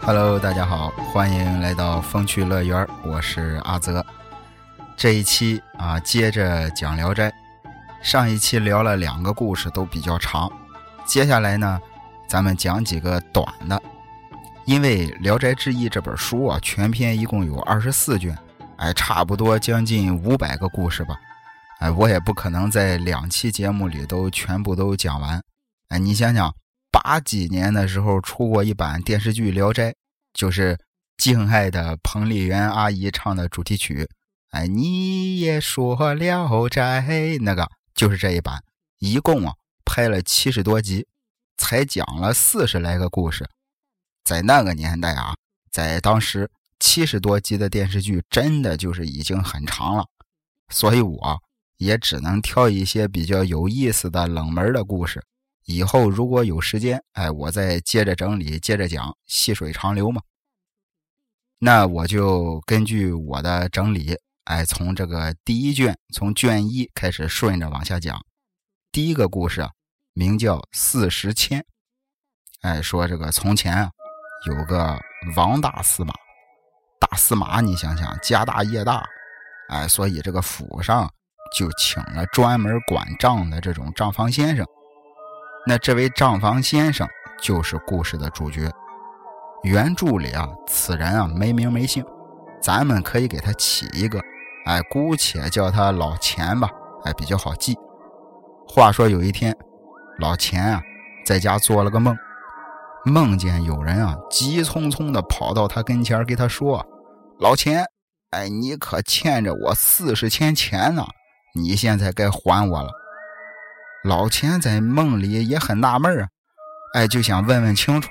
Hello，大家好，欢迎来到风趣乐园，我是阿泽。这一期啊，接着讲《聊斋》。上一期聊了两个故事，都比较长。接下来呢，咱们讲几个短的。因为《聊斋志异》这本书啊，全篇一共有二十四卷，哎，差不多将近五百个故事吧。哎，我也不可能在两期节目里都全部都讲完。哎，你想想。八几年的时候出过一版电视剧《聊斋》，就是敬爱的彭丽媛阿姨唱的主题曲。哎，你也说《聊斋》那个就是这一版，一共啊拍了七十多集，才讲了四十来个故事。在那个年代啊，在当时七十多集的电视剧真的就是已经很长了，所以我也只能挑一些比较有意思的冷门的故事。以后如果有时间，哎，我再接着整理，接着讲，细水长流嘛。那我就根据我的整理，哎，从这个第一卷，从卷一开始顺着往下讲。第一个故事名叫《四十千》，哎，说这个从前啊，有个王大司马，大司马，你想想，家大业大，哎，所以这个府上就请了专门管账的这种账房先生。那这位账房先生就是故事的主角。原著里啊，此人啊没名没姓，咱们可以给他起一个，哎，姑且叫他老钱吧，哎，比较好记。话说有一天，老钱啊在家做了个梦，梦见有人啊急匆匆的跑到他跟前，给他说：“老钱，哎，你可欠着我四十千钱呢，你现在该还我了。”老钱在梦里也很纳闷啊，哎，就想问问清楚。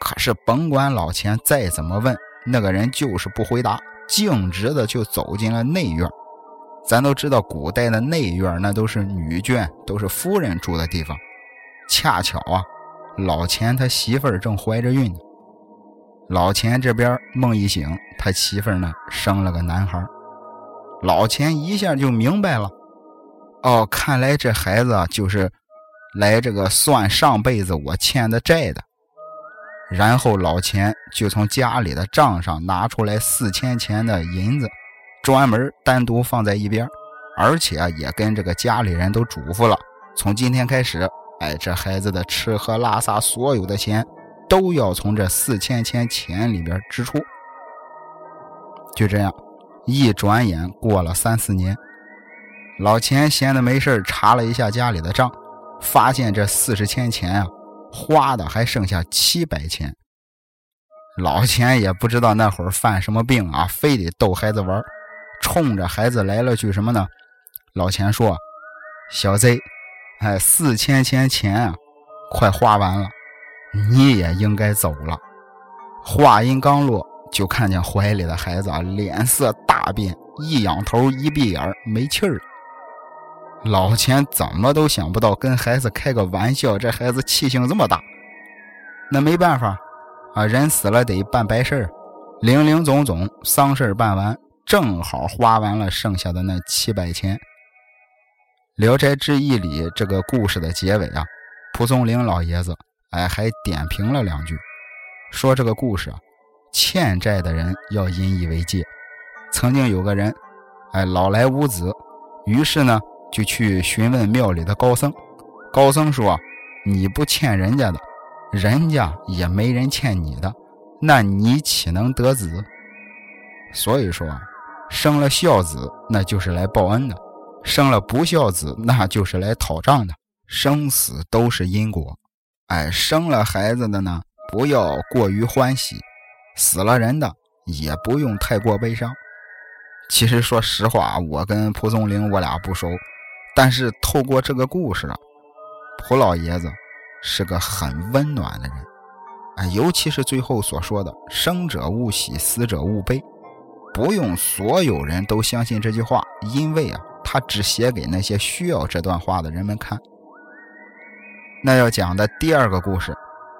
可是甭管老钱再怎么问，那个人就是不回答，径直的就走进了内院。咱都知道，古代的内院那都是女眷，都是夫人住的地方。恰巧啊，老钱他媳妇儿正怀着孕呢。老钱这边梦一醒，他媳妇儿呢生了个男孩。老钱一下就明白了。哦，看来这孩子就是来这个算上辈子我欠的债的。然后老钱就从家里的账上拿出来四千钱的银子，专门单独放在一边，而且也跟这个家里人都嘱咐了：从今天开始，哎，这孩子的吃喝拉撒所有的钱都要从这四千钱钱里边支出。就这样，一转眼过了三四年。老钱闲的没事查了一下家里的账，发现这四十千钱啊，花的还剩下七百钱。老钱也不知道那会儿犯什么病啊，非得逗孩子玩，冲着孩子来了句什么呢？老钱说：“小贼，哎，四千钱钱啊，快花完了，你也应该走了。”话音刚落，就看见怀里的孩子啊，脸色大变，一仰头，一闭眼，没气儿了。老钱怎么都想不到跟孩子开个玩笑，这孩子气性这么大。那没办法啊，人死了得办白事儿，零零总总丧事办完，正好花完了剩下的那七百钱。《聊斋志异》里这个故事的结尾啊，蒲松龄老爷子哎还点评了两句，说这个故事啊，欠债的人要引以为戒。曾经有个人哎老来无子，于是呢。就去询问庙里的高僧，高僧说：“你不欠人家的，人家也没人欠你的，那你岂能得子？所以说啊，生了孝子那就是来报恩的，生了不孝子那就是来讨账的。生死都是因果，哎，生了孩子的呢，不要过于欢喜；死了人的也不用太过悲伤。其实说实话，我跟蒲松龄我俩不熟。”但是透过这个故事啊，蒲老爷子是个很温暖的人，哎，尤其是最后所说的“生者勿喜，死者勿悲”，不用所有人都相信这句话，因为啊，他只写给那些需要这段话的人们看。那要讲的第二个故事，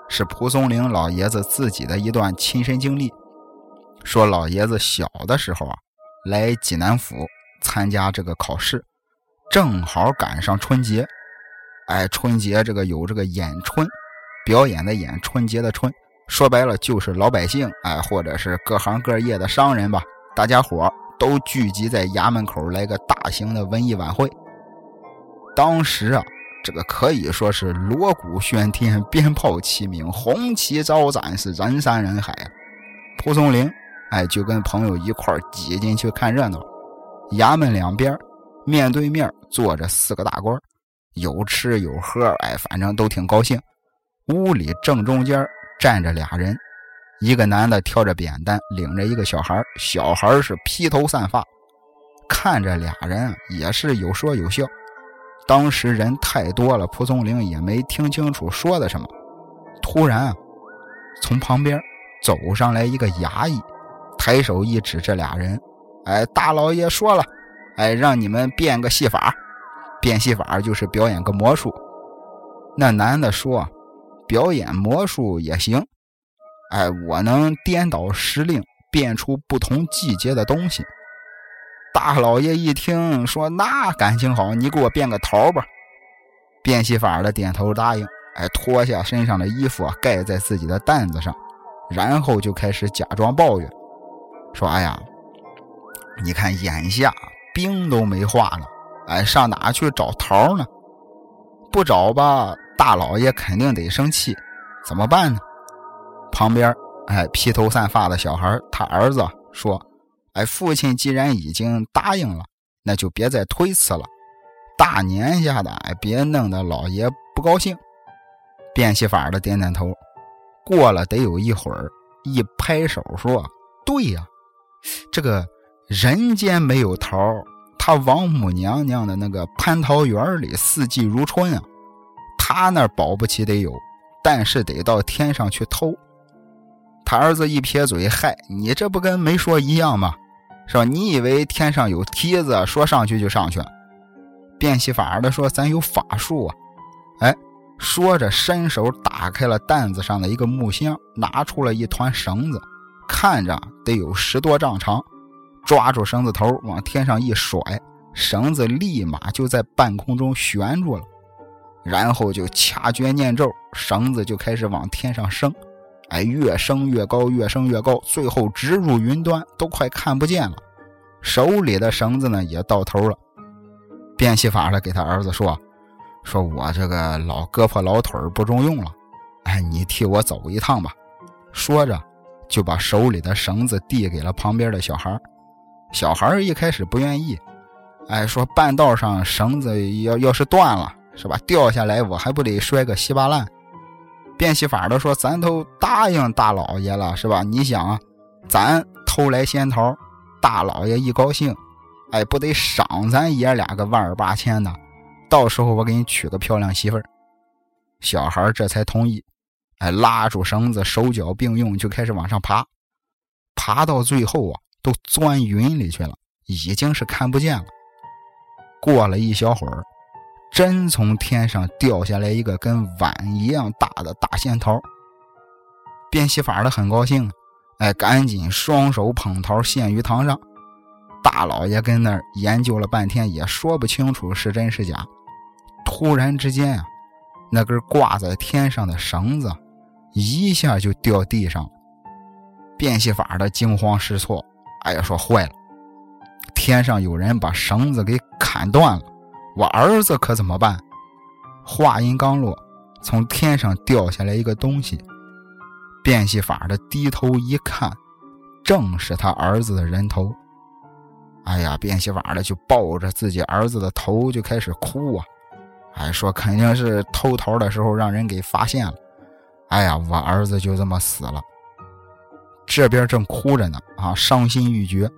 是蒲松龄老爷子自己的一段亲身经历。说老爷子小的时候啊，来济南府参加这个考试，正好赶上春节。哎，春节这个有这个演春，表演的演，春节的春，说白了就是老百姓哎，或者是各行各业的商人吧，大家伙都聚集在衙门口来个大型的文艺晚会。当时啊。这个可以说是锣鼓喧天，鞭炮齐鸣，红旗招展，是人山人海。蒲松龄哎，就跟朋友一块挤进去看热闹。衙门两边面对面坐着四个大官，有吃有喝，哎，反正都挺高兴。屋里正中间站着俩人，一个男的挑着扁担，领着一个小孩，小孩是披头散发，看着俩人也是有说有笑。当时人太多了，蒲松龄也没听清楚说的什么。突然，从旁边走上来一个衙役，抬手一指这俩人：“哎，大老爷说了，哎，让你们变个戏法。变戏法就是表演个魔术。”那男的说：“表演魔术也行，哎，我能颠倒时令，变出不同季节的东西。”大老爷一听说，那感情好，你给我变个桃吧。变戏法的点头答应，哎，脱下身上的衣服盖在自己的担子上，然后就开始假装抱怨，说：“哎呀，你看眼下冰都没化了，哎，上哪去找桃呢？不找吧，大老爷肯定得生气，怎么办呢？”旁边，哎，披头散发的小孩，他儿子说。哎，父亲既然已经答应了，那就别再推辞了。大年下的，哎，别弄得老爷不高兴。变戏法的点点头。过了得有一会儿，一拍手说：“对呀，这个人间没有桃，他王母娘娘的那个蟠桃园里四季如春啊。他那保不齐得有，但是得到天上去偷。”他儿子一撇嘴：“嗨，你这不跟没说一样吗？是吧？你以为天上有梯子，说上去就上去？变戏法的说：‘咱有法术啊！’哎，说着伸手打开了担子上的一个木箱，拿出了一团绳子，看着得有十多丈长。抓住绳子头往天上一甩，绳子立马就在半空中悬住了。然后就掐诀念咒，绳子就开始往天上升。”哎，越升越高，越升越高，最后直入云端，都快看不见了。手里的绳子呢，也到头了。变戏法的给他儿子说：“说我这个老胳膊老腿不中用了，哎，你替我走一趟吧。”说着，就把手里的绳子递给了旁边的小孩。小孩一开始不愿意，哎，说半道上绳子要要是断了，是吧？掉下来我还不得摔个稀巴烂。变戏法的说：“咱都答应大老爷了，是吧？你想啊，咱偷来仙桃，大老爷一高兴，哎，不得赏咱爷俩个万儿八千的？到时候我给你娶个漂亮媳妇儿。”小孩这才同意，哎，拉住绳子，手脚并用就开始往上爬。爬到最后啊，都钻云里去了，已经是看不见了。过了一小会儿。真从天上掉下来一个跟碗一样大的大仙桃，变戏法的很高兴，哎，赶紧双手捧桃献于堂上。大老爷跟那儿研究了半天，也说不清楚是真是假。突然之间啊，那根挂在天上的绳子一下就掉地上了。变戏法的惊慌失措，哎呀，说坏了，天上有人把绳子给砍断了。我儿子可怎么办？话音刚落，从天上掉下来一个东西。变戏法的低头一看，正是他儿子的人头。哎呀，变戏法的就抱着自己儿子的头就开始哭啊！哎，说肯定是偷桃的时候让人给发现了。哎呀，我儿子就这么死了。这边正哭着呢，啊，伤心欲绝，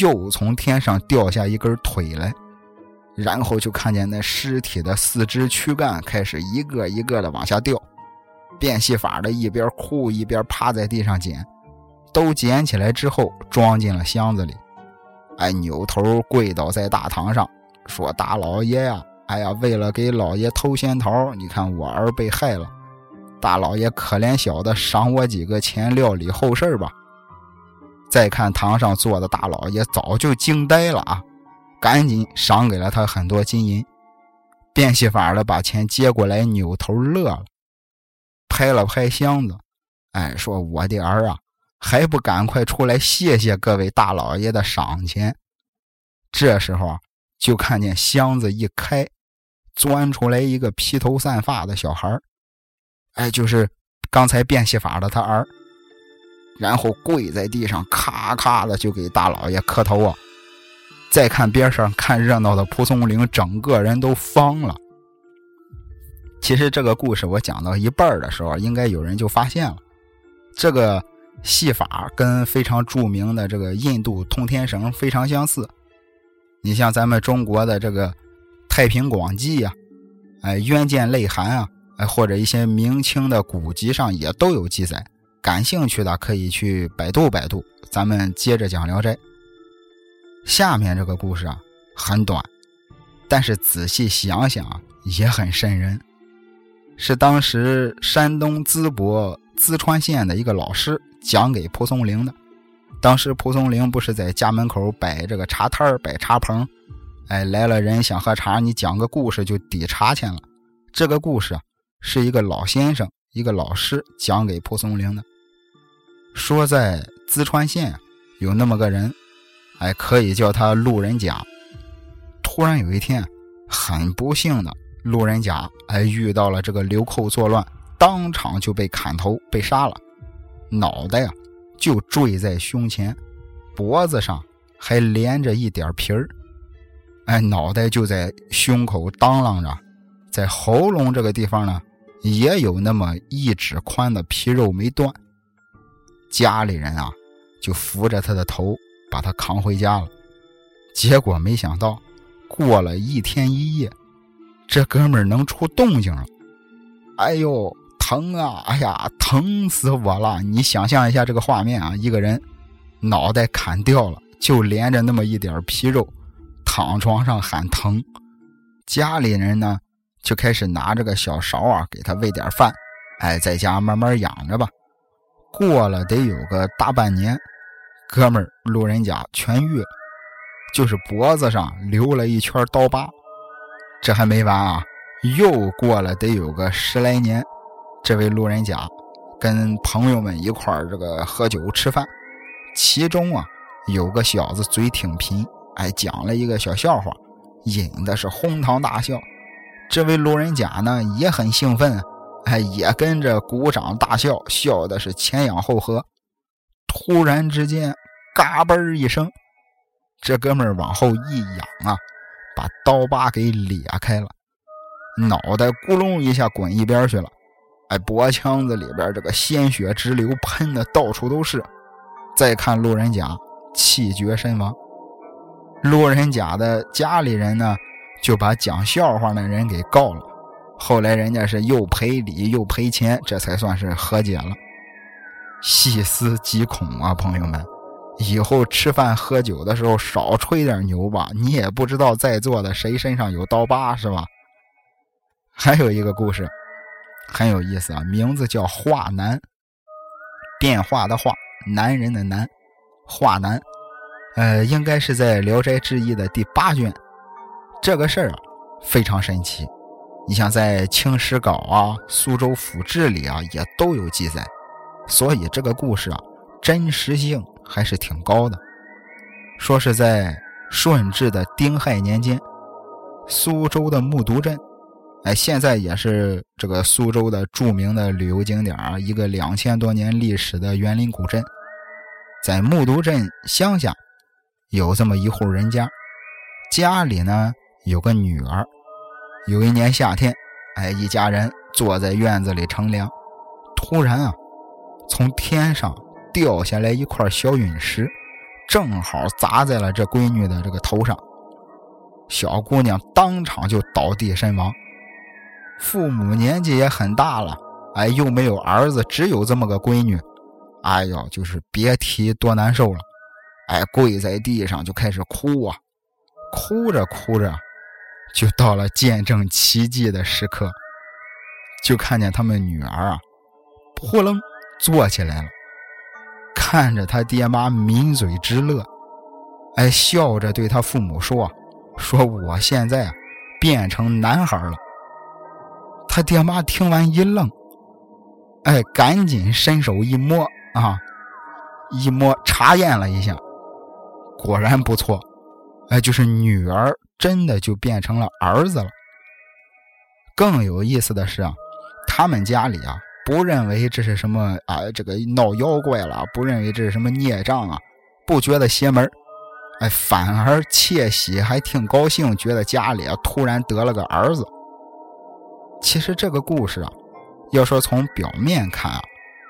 又从天上掉下一根腿来。然后就看见那尸体的四肢躯干开始一个一个的往下掉，变戏法的一边哭一边趴在地上捡，都捡起来之后装进了箱子里。哎，扭头跪倒在大堂上，说：“大老爷呀，哎呀，为了给老爷偷仙桃，你看我儿被害了，大老爷可怜小的，赏我几个钱，料理后事吧。再看堂上坐的大老爷，早就惊呆了啊！赶紧赏给了他很多金银。变戏法的把钱接过来，扭头乐了，拍了拍箱子，哎，说：“我的儿啊，还不赶快出来谢谢各位大老爷的赏钱！”这时候啊就看见箱子一开，钻出来一个披头散发的小孩哎，就是刚才变戏法的他儿。然后跪在地上，咔咔的就给大老爷磕头啊！再看边上看热闹的蒲松龄，整个人都方了。其实这个故事我讲到一半的时候，应该有人就发现了，这个戏法跟非常著名的这个印度通天绳非常相似。你像咱们中国的这个《太平广记》呀，哎，《渊见泪函》啊，哎，或者一些明清的古籍上也都有记载。感兴趣的可以去百度百度。咱们接着讲《聊斋》。下面这个故事啊很短，但是仔细想想也很瘆人。是当时山东淄博淄川县的一个老师讲给蒲松龄的。当时蒲松龄不是在家门口摆这个茶摊摆茶棚，哎，来了人想喝茶，你讲个故事就抵茶钱了。这个故事啊是一个老先生。一个老师讲给蒲松龄的，说在淄川县有那么个人，哎，可以叫他路人甲。突然有一天，很不幸的路人甲哎遇到了这个流寇作乱，当场就被砍头被杀了，脑袋啊就坠在胸前，脖子上还连着一点皮儿，哎，脑袋就在胸口当啷着，在喉咙这个地方呢。也有那么一指宽的皮肉没断，家里人啊就扶着他的头把他扛回家了。结果没想到，过了一天一夜，这哥们儿能出动静了。哎呦，疼啊！哎呀，疼死我了！你想象一下这个画面啊，一个人脑袋砍掉了，就连着那么一点皮肉，躺床上喊疼。家里人呢？就开始拿着个小勺啊，给他喂点饭，哎，在家慢慢养着吧。过了得有个大半年，哥们儿路人甲痊愈了，就是脖子上留了一圈刀疤。这还没完啊，又过了得有个十来年，这位路人甲跟朋友们一块儿这个喝酒吃饭，其中啊有个小子嘴挺贫，哎，讲了一个小笑话，引的是哄堂大笑。这位路人甲呢也很兴奋，哎，也跟着鼓掌大笑，笑的是前仰后合。突然之间，嘎嘣一声，这哥们儿往后一仰啊，把刀疤给裂开了，脑袋咕隆一下滚一边去了。哎，脖腔子里边这个鲜血直流，喷的到处都是。再看路人甲气绝身亡，路人甲的家里人呢？就把讲笑话那人给告了，后来人家是又赔礼又赔钱，这才算是和解了。细思极恐啊，朋友们，以后吃饭喝酒的时候少吹点牛吧，你也不知道在座的谁身上有刀疤是吧？还有一个故事很有意思啊，名字叫画男，变化的画，男人的男，画男，呃，应该是在《聊斋志异》的第八卷。这个事儿啊，非常神奇。你像在《清史稿》啊、《苏州府志》里啊，也都有记载，所以这个故事啊，真实性还是挺高的。说是在顺治的丁亥年间，苏州的木渎镇，哎，现在也是这个苏州的著名的旅游景点啊，一个两千多年历史的园林古镇，在木渎镇乡下，有这么一户人家，家里呢。有个女儿，有一年夏天，哎，一家人坐在院子里乘凉，突然啊，从天上掉下来一块小陨石，正好砸在了这闺女的这个头上，小姑娘当场就倒地身亡。父母年纪也很大了，哎，又没有儿子，只有这么个闺女，哎呦，就是别提多难受了，哎，跪在地上就开始哭啊，哭着哭着。就到了见证奇迹的时刻，就看见他们女儿啊，扑棱坐起来了，看着他爹妈抿嘴直乐，哎，笑着对他父母说：“说我现在啊变成男孩了。”他爹妈听完一愣，哎，赶紧伸手一摸啊，一摸查验了一下，果然不错，哎，就是女儿真的就变成了儿子了。更有意思的是啊，他们家里啊不认为这是什么啊，这个闹妖怪了，不认为这是什么孽障啊，不觉得邪门哎，反而窃喜，还挺高兴，觉得家里啊突然得了个儿子。其实这个故事啊，要说从表面看啊，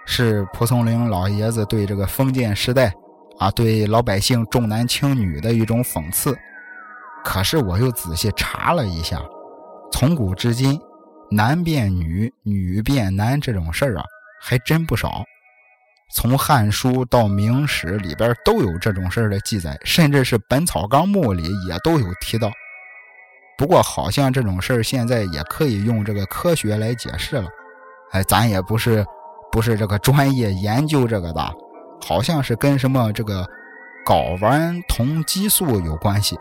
是蒲松龄老爷子对这个封建时代啊，对老百姓重男轻女的一种讽刺。可是我又仔细查了一下，从古至今，男变女、女变男这种事儿啊，还真不少。从《汉书》到《明史》里边都有这种事儿的记载，甚至是《本草纲目》里也都有提到。不过，好像这种事儿现在也可以用这个科学来解释了。哎，咱也不是不是这个专业研究这个的，好像是跟什么这个睾丸酮激素有关系。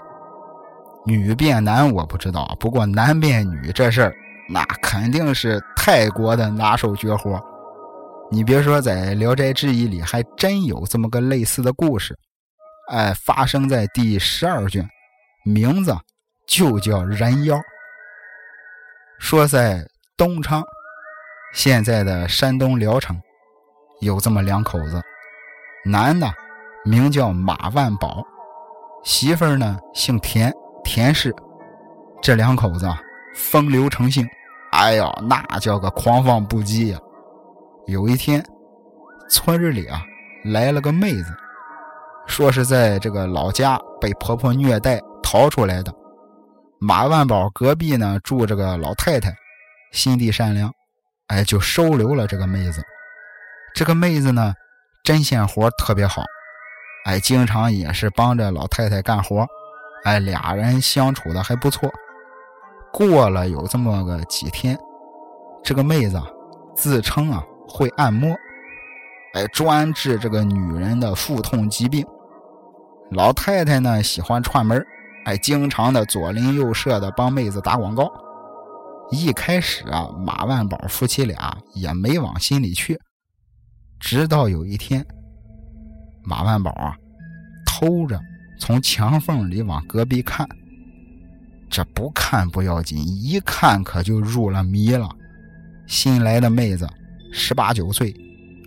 女变男我不知道，不过男变女这事儿，那肯定是泰国的拿手绝活。你别说，在《聊斋志异》里还真有这么个类似的故事。哎，发生在第十二卷，名字。就叫人妖。说在东昌，现在的山东聊城，有这么两口子，男的名叫马万宝，媳妇儿呢姓田，田氏。这两口子风流成性，哎呀，那叫个狂放不羁呀。有一天，村子里啊来了个妹子，说是在这个老家被婆婆虐待逃出来的。马万宝隔壁呢住这个老太太，心地善良，哎，就收留了这个妹子。这个妹子呢，针线活特别好，哎，经常也是帮着老太太干活，哎，俩人相处的还不错。过了有这么个几天，这个妹子啊自称啊会按摩，哎，专治这个女人的腹痛疾病。老太太呢喜欢串门还经常的左邻右舍的帮妹子打广告。一开始啊，马万宝夫妻俩也没往心里去。直到有一天，马万宝啊，偷着从墙缝里往隔壁看。这不看不要紧，一看可就入了迷了。新来的妹子，十八九岁，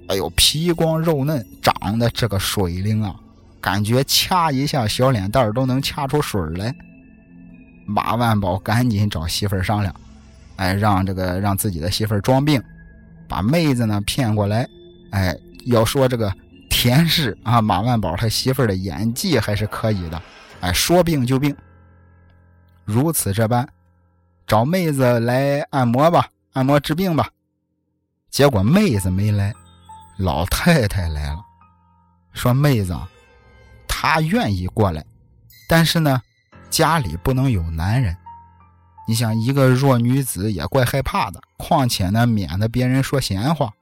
哎呦，皮光肉嫩，长得这个水灵啊！感觉掐一下小脸蛋都能掐出水来。马万宝赶紧找媳妇儿商量，哎，让这个让自己的媳妇儿装病，把妹子呢骗过来。哎，要说这个田氏啊，马万宝他媳妇儿的演技还是可以的。哎，说病就病。如此这般，找妹子来按摩吧，按摩治病吧。结果妹子没来，老太太来了，说妹子。她愿意过来，但是呢，家里不能有男人。你想，一个弱女子也怪害怕的，况且呢，免得别人说闲话。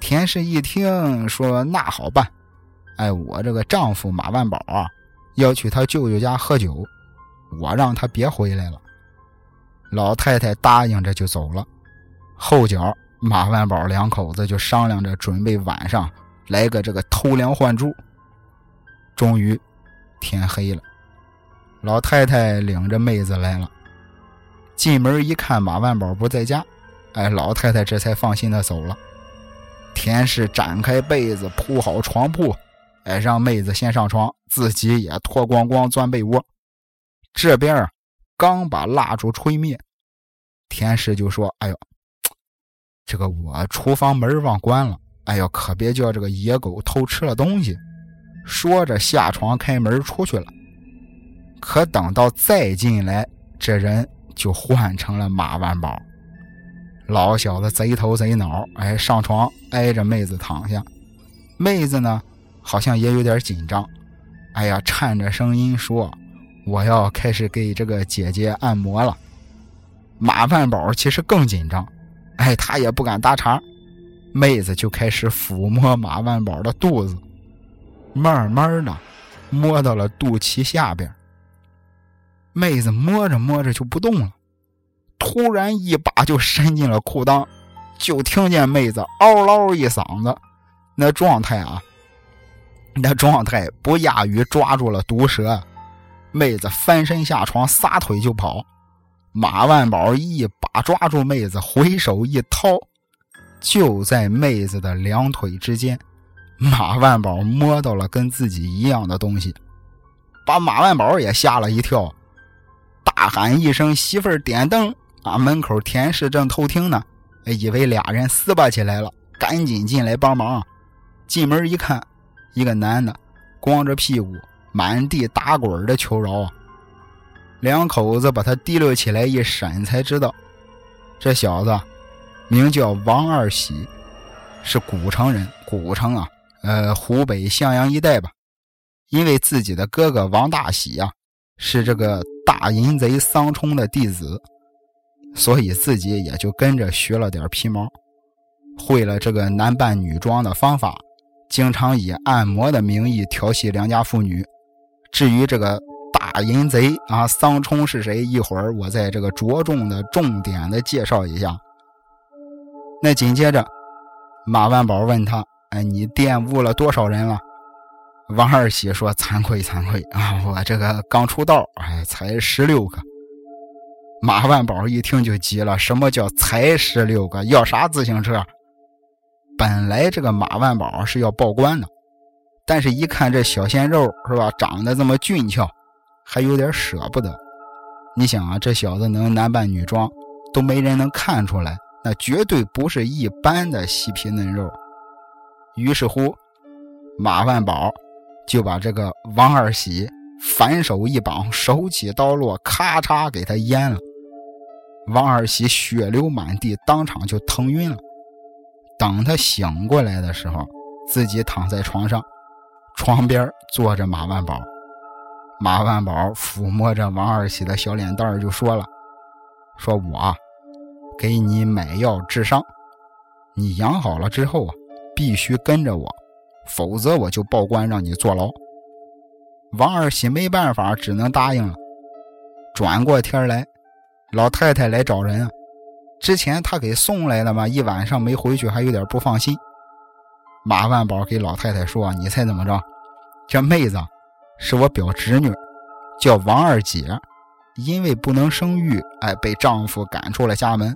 田氏一听说，那好办，哎，我这个丈夫马万宝啊，要去他舅舅家喝酒，我让他别回来了。老太太答应着就走了。后脚，马万宝两口子就商量着准备晚上来个这个偷梁换柱。终于，天黑了，老太太领着妹子来了。进门一看，马万宝不在家，哎，老太太这才放心的走了。田氏展开被子，铺好床铺，哎，让妹子先上床，自己也脱光光钻被窝。这边啊，刚把蜡烛吹灭，田氏就说：“哎呦，这个我厨房门忘关了，哎呦，可别叫这个野狗偷吃了东西。”说着下床开门出去了，可等到再进来，这人就换成了马万宝。老小子贼头贼脑，哎，上床挨着妹子躺下。妹子呢，好像也有点紧张，哎呀，颤着声音说：“我要开始给这个姐姐按摩了。”马万宝其实更紧张，哎，他也不敢搭茬，妹子就开始抚摸马万宝的肚子，慢慢的摸到了肚脐下边。妹子摸着摸着就不动了，突然一把就伸进了裤裆，就听见妹子嗷嗷一嗓子，那状态啊，那状态不亚于抓住了毒蛇。妹子翻身下床，撒腿就跑。马万宝一把抓住妹子，回手一掏。就在妹子的两腿之间，马万宝摸到了跟自己一样的东西，把马万宝也吓了一跳，大喊一声：“媳妇儿点灯！”啊，门口田氏正偷听呢，以为俩人撕巴起来了，赶紧进来帮忙。进门一看，一个男的光着屁股，满地打滚的求饶啊！两口子把他提溜起来一审，才知道这小子。名叫王二喜，是古城人。古城啊，呃，湖北襄阳一带吧。因为自己的哥哥王大喜呀，是这个大淫贼桑冲的弟子，所以自己也就跟着学了点皮毛，会了这个男扮女装的方法，经常以按摩的名义调戏良家妇女。至于这个大淫贼啊，桑冲是谁？一会儿我再这个着重的、重点的介绍一下。那紧接着，马万宝问他：“哎，你玷污了多少人了？”王二喜说：“惭愧惭愧啊，我这个刚出道，哎，才十六个。”马万宝一听就急了：“什么叫才十六个？要啥自行车？”本来这个马万宝是要报官的，但是一看这小鲜肉是吧，长得这么俊俏，还有点舍不得。你想啊，这小子能男扮女装，都没人能看出来。那绝对不是一般的细皮嫩肉。于是乎，马万宝就把这个王二喜反手一绑，手起刀落，咔嚓给他阉了。王二喜血流满地，当场就疼晕了。等他醒过来的时候，自己躺在床上，床边坐着马万宝。马万宝抚摸着王二喜的小脸蛋就说了：“说我。”给你买药治伤，你养好了之后啊，必须跟着我，否则我就报官让你坐牢。王二喜没办法，只能答应了。转过天来，老太太来找人啊，之前她给送来的嘛，一晚上没回去，还有点不放心。马万宝给老太太说：“你猜怎么着？这妹子是我表侄女，叫王二姐。”因为不能生育，哎，被丈夫赶出了家门。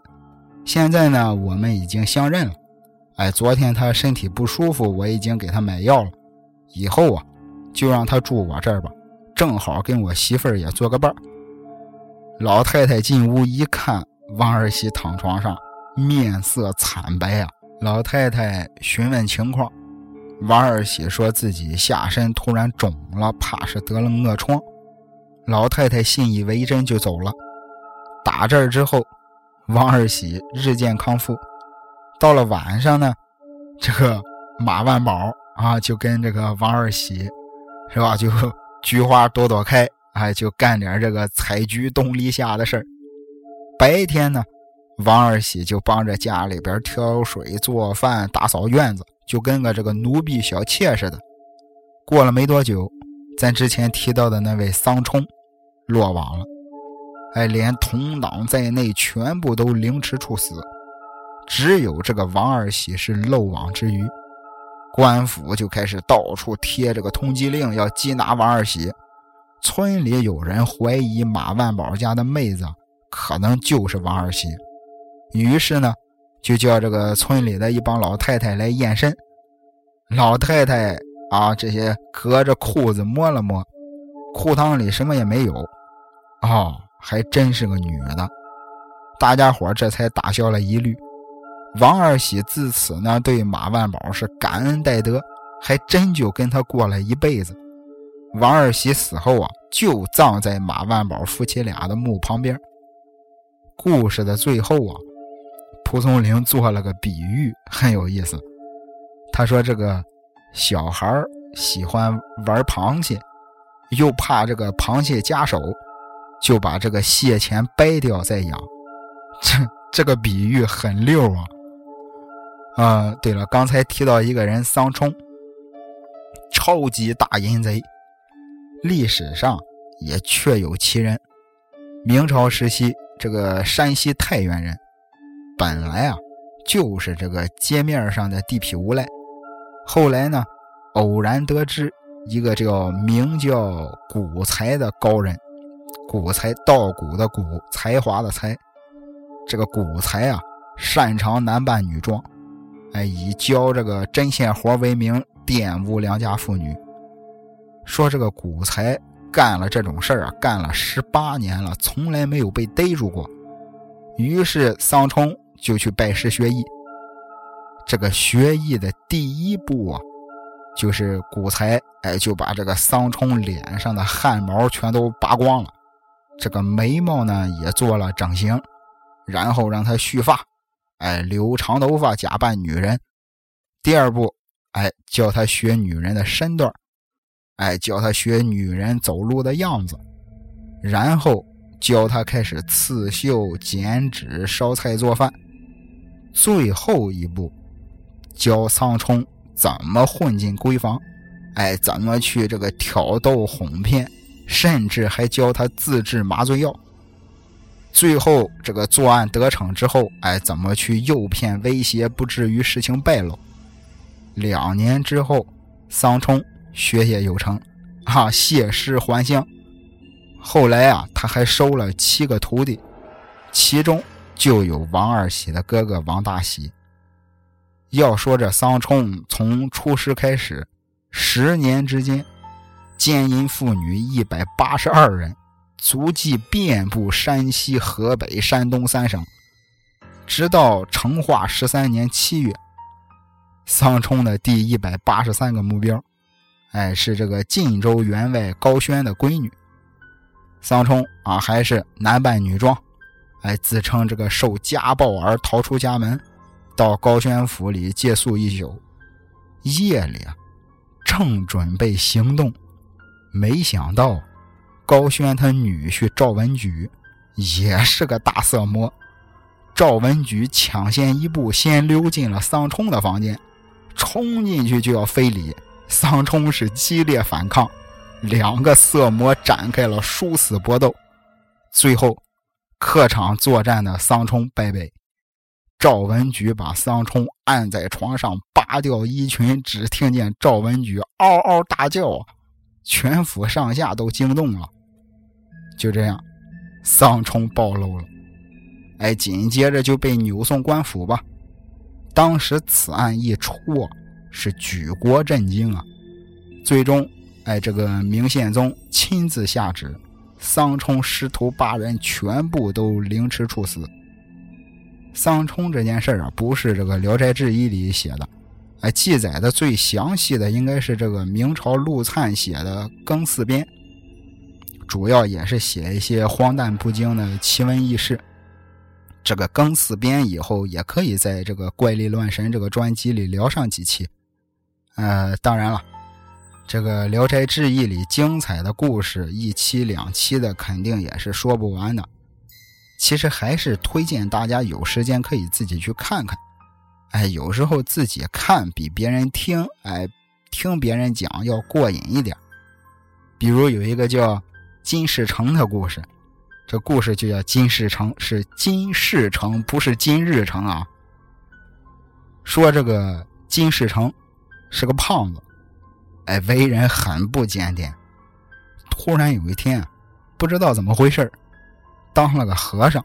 现在呢，我们已经相认了。哎，昨天她身体不舒服，我已经给她买药了。以后啊，就让她住我这儿吧，正好跟我媳妇儿也做个伴儿。老太太进屋一看，王二喜躺床上，面色惨白啊。老太太询问情况，王二喜说自己下身突然肿了，怕是得了恶疮。老太太信以为真，就走了。打这儿之后，王二喜日渐康复。到了晚上呢，这个马万宝啊，就跟这个王二喜，是吧？就菊花朵朵开，哎，就干点这个采菊东篱下的事儿。白天呢，王二喜就帮着家里边挑水、做饭、打扫院子，就跟个这个奴婢小妾似的。过了没多久，咱之前提到的那位桑冲。落网了，哎，连同党在内全部都凌迟处死，只有这个王二喜是漏网之鱼。官府就开始到处贴这个通缉令，要缉拿王二喜。村里有人怀疑马万宝家的妹子可能就是王二喜，于是呢，就叫这个村里的一帮老太太来验身。老太太啊，这些隔着裤子摸了摸，裤裆里什么也没有。哦，还真是个女的，大家伙这才打消了疑虑。王二喜自此呢，对马万宝是感恩戴德，还真就跟他过了一辈子。王二喜死后啊，就葬在马万宝夫妻俩的墓旁边。故事的最后啊，蒲松龄做了个比喻，很有意思。他说：“这个小孩喜欢玩螃蟹，又怕这个螃蟹夹手。”就把这个蟹钳掰掉再养，这这个比喻很溜啊！啊，对了，刚才提到一个人桑冲，超级大淫贼，历史上也确有其人。明朝时期，这个山西太原人，本来啊就是这个街面上的地痞无赖，后来呢，偶然得知一个叫名叫古才的高人，古才稻谷的古，才华的才，这个古才啊，擅长男扮女装。哎，以教这个针线活为名，玷污良家妇女。说这个古才干了这种事儿啊，干了十八年了，从来没有被逮住过。于是桑冲就去拜师学艺。这个学艺的第一步啊，就是古才哎就把这个桑冲脸上的汗毛全都拔光了，这个眉毛呢也做了整形，然后让他蓄发。哎，留长头发假扮女人。第二步，哎，教他学女人的身段哎，教他学女人走路的样子。然后教他开始刺绣、剪纸、烧菜做饭。最后一步，教桑冲怎么混进闺房，哎，怎么去这个挑逗哄骗，甚至还教他自制麻醉药。最后，这个作案得逞之后，哎，怎么去诱骗、威胁，不至于事情败露？两年之后，桑冲学业有成，啊，谢师还乡。后来啊，他还收了七个徒弟，其中就有王二喜的哥哥王大喜。要说这桑冲从出师开始，十年之间，奸淫妇女一百八十二人。足迹遍布山西、河北、山东三省，直到成化十三年七月，桑冲的第一百八十三个目标，哎，是这个晋州员外高轩的闺女。桑冲啊，还是男扮女装，哎，自称这个受家暴而逃出家门，到高轩府里借宿一宿。夜里啊，正准备行动，没想到。高轩他女婿赵文举也是个大色魔，赵文举抢先一步，先溜进了桑冲的房间，冲进去就要非礼。桑冲是激烈反抗，两个色魔展开了殊死搏斗，最后客场作战的桑冲败北。赵文举把桑冲按在床上，扒掉衣裙，只听见赵文举嗷嗷大叫，全府上下都惊动了。就这样，桑冲暴露了，哎，紧接着就被扭送官府吧。当时此案一出，是举国震惊啊。最终，哎，这个明宪宗亲自下旨，桑冲师徒八人全部都凌迟处死。桑冲这件事啊，不是这个《聊斋志异》里写的，哎，记载的最详细的应该是这个明朝陆灿写的《庚巳编》。主要也是写一些荒诞不经的奇闻异事。这个庚巳编以后也可以在这个怪力乱神这个专辑里聊上几期。呃，当然了，这个《聊斋志异》里精彩的故事，一期两期的肯定也是说不完的。其实还是推荐大家有时间可以自己去看看。哎，有时候自己看比别人听，哎，听别人讲要过瘾一点。比如有一个叫。金世成的故事，这故事就叫金世成，是金世成，不是金日成啊。说这个金世成是个胖子，哎，为人很不检点。突然有一天，不知道怎么回事当了个和尚，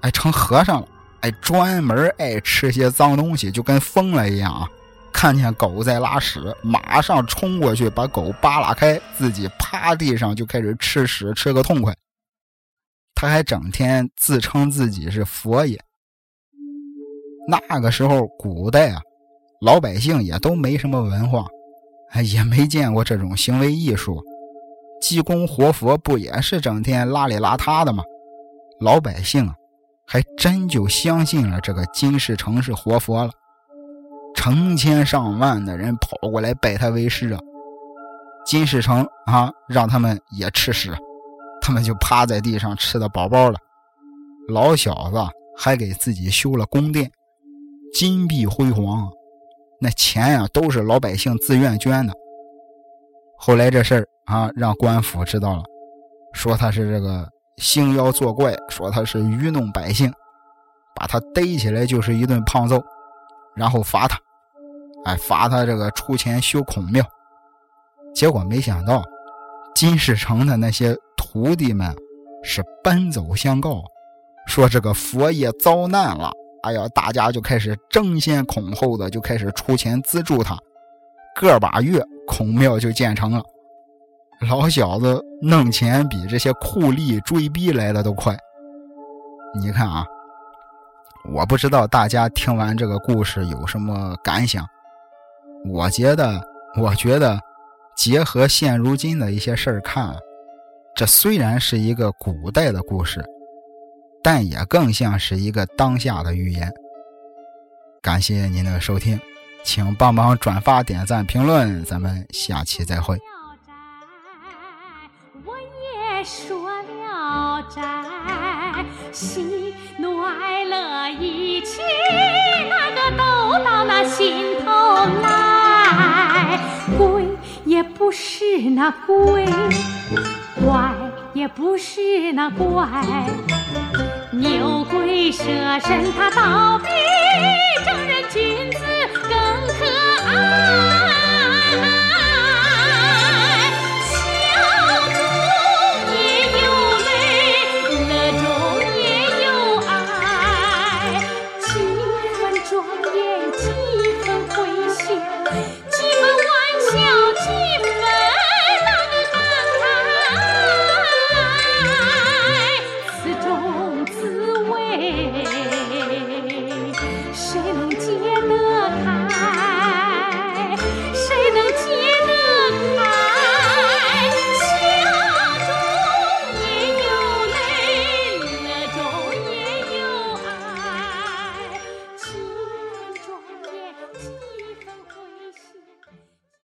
哎，成和尚了，哎，专门爱吃些脏东西，就跟疯了一样啊。看见狗在拉屎，马上冲过去把狗扒拉开，自己趴地上就开始吃屎，吃个痛快。他还整天自称自己是佛爷。那个时候，古代啊，老百姓也都没什么文化，也没见过这种行为艺术。济公活佛不也是整天邋里邋遢的吗？老百姓，还真就相信了这个金世成是活佛了。成千上万的人跑过来拜他为师啊！金世成啊，让他们也吃屎，他们就趴在地上吃的饱饱的。老小子还给自己修了宫殿，金碧辉煌，那钱呀都是老百姓自愿捐的。后来这事儿啊，让官府知道了，说他是这个兴妖作怪，说他是愚弄百姓，把他逮起来就是一顿胖揍，然后罚他，哎，罚他这个出钱修孔庙。结果没想到，金世成的那些徒弟们是奔走相告，说这个佛爷遭难了。哎呀，大家就开始争先恐后的就开始出钱资助他，个把月孔庙就建成了。老小子弄钱比这些酷吏追逼来的都快。你看啊，我不知道大家听完这个故事有什么感想。我觉得，我觉得。结合现如今的一些事儿看，这虽然是一个古代的故事，但也更像是一个当下的预言。感谢您的收听，请帮忙转发、点赞、评论，咱们下期再会。我也说了斋，喜怒哀乐一起，那个都到那心头来。鬼。也不是那鬼，怪也不是那怪，牛鬼蛇神他倒比正人君子更可爱。